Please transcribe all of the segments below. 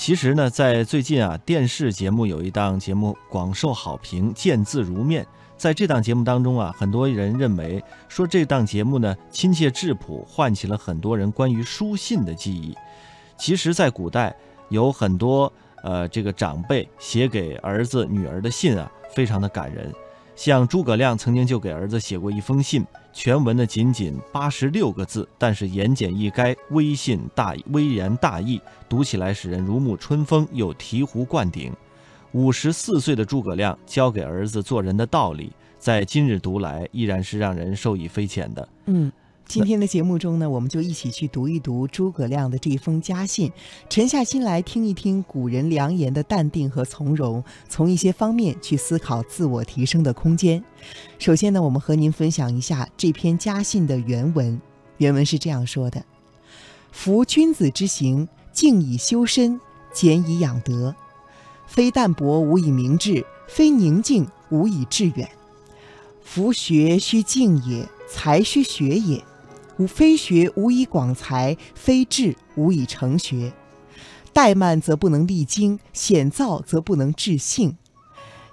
其实呢，在最近啊，电视节目有一档节目广受好评，《见字如面》。在这档节目当中啊，很多人认为说这档节目呢亲切质朴，唤起了很多人关于书信的记忆。其实，在古代有很多呃这个长辈写给儿子女儿的信啊，非常的感人。像诸葛亮曾经就给儿子写过一封信，全文呢仅仅八十六个字，但是言简意赅，微信大微言大义，读起来使人如沐春风，又醍醐灌顶。五十四岁的诸葛亮教给儿子做人的道理，在今日读来依然是让人受益匪浅的。嗯。今天的节目中呢，我们就一起去读一读诸葛亮的这封家信，沉下心来听一听古人良言的淡定和从容，从一些方面去思考自我提升的空间。首先呢，我们和您分享一下这篇家信的原文。原文是这样说的：“夫君子之行，静以修身，俭以养德。非淡泊无以明志，非宁静无以致远。夫学须静也，才须学也。”吾非学无以广才，非志无以成学。怠慢则不能励精，险躁则不能治性。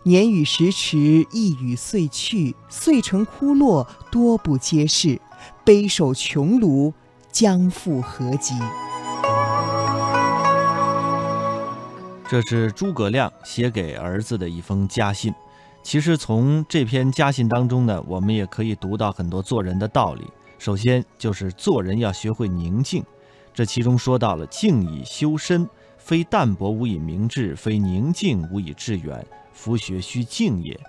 年与时驰，意与岁去，岁成枯落，多不接世。悲守穷庐，将复何及？这是诸葛亮写给儿子的一封家信。其实从这篇家信当中呢，我们也可以读到很多做人的道理。首先就是做人要学会宁静，这其中说到了“静以修身，非淡泊无以明志，非宁静无以致远。夫学须静也。”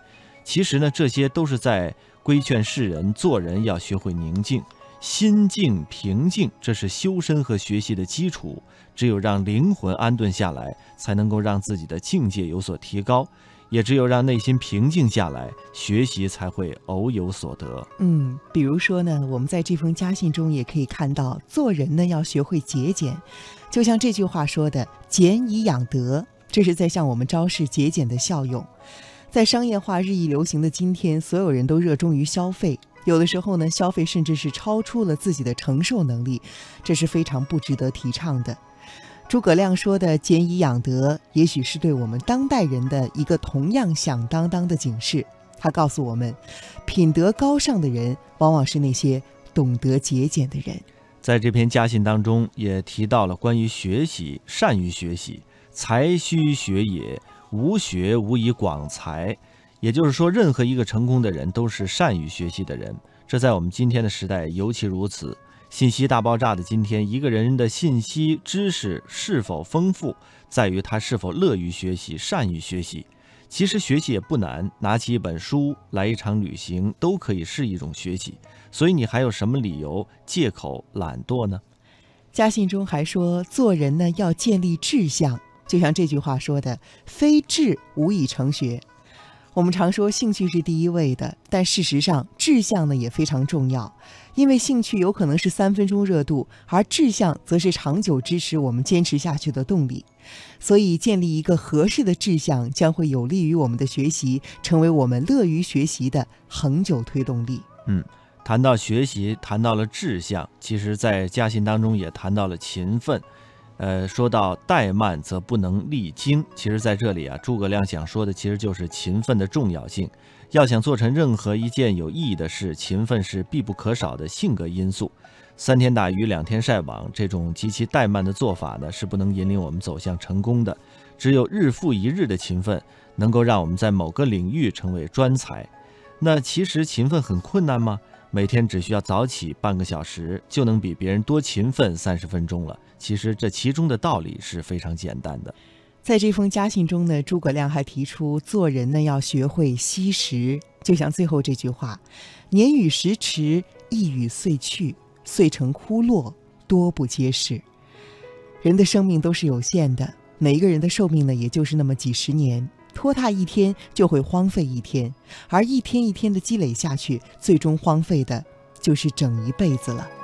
其实呢，这些都是在规劝世人做人要学会宁静，心静平静，这是修身和学习的基础。只有让灵魂安顿下来，才能够让自己的境界有所提高。也只有让内心平静下来，学习才会偶有所得。嗯，比如说呢，我们在这封家信中也可以看到，做人呢要学会节俭，就像这句话说的“俭以养德”，这是在向我们昭示节俭的效用。在商业化日益流行的今天，所有人都热衷于消费，有的时候呢，消费甚至是超出了自己的承受能力，这是非常不值得提倡的。诸葛亮说的“俭以养德”，也许是对我们当代人的一个同样响当当的警示。他告诉我们，品德高尚的人，往往是那些懂得节俭的人。在这篇家信当中，也提到了关于学习，善于学习，才须学也，无学无以广才。也就是说，任何一个成功的人，都是善于学习的人。这在我们今天的时代尤其如此。信息大爆炸的今天，一个人的信息知识是否丰富，在于他是否乐于学习、善于学习。其实学习也不难，拿起一本书来一场旅行，都可以是一种学习。所以你还有什么理由借口懒惰呢？家信中还说，做人呢要建立志向，就像这句话说的：“非志无以成学。”我们常说兴趣是第一位的，但事实上志向呢也非常重要，因为兴趣有可能是三分钟热度，而志向则是长久支持我们坚持下去的动力。所以，建立一个合适的志向，将会有利于我们的学习，成为我们乐于学习的恒久推动力。嗯，谈到学习，谈到了志向，其实在家信当中也谈到了勤奋。呃，说到怠慢则不能励精，其实在这里啊，诸葛亮想说的其实就是勤奋的重要性。要想做成任何一件有意义的事，勤奋是必不可少的性格因素。三天打鱼两天晒网这种极其怠慢的做法呢，是不能引领我们走向成功的。只有日复一日的勤奋，能够让我们在某个领域成为专才。那其实勤奋很困难吗？每天只需要早起半个小时，就能比别人多勤奋三十分钟了。其实这其中的道理是非常简单的。在这封家信中呢，诸葛亮还提出做人呢要学会惜时，就像最后这句话：“年与时驰，意与岁去，岁成枯落，多不接世。”人的生命都是有限的，每一个人的寿命呢也就是那么几十年，拖沓一天就会荒废一天，而一天一天的积累下去，最终荒废的就是整一辈子了。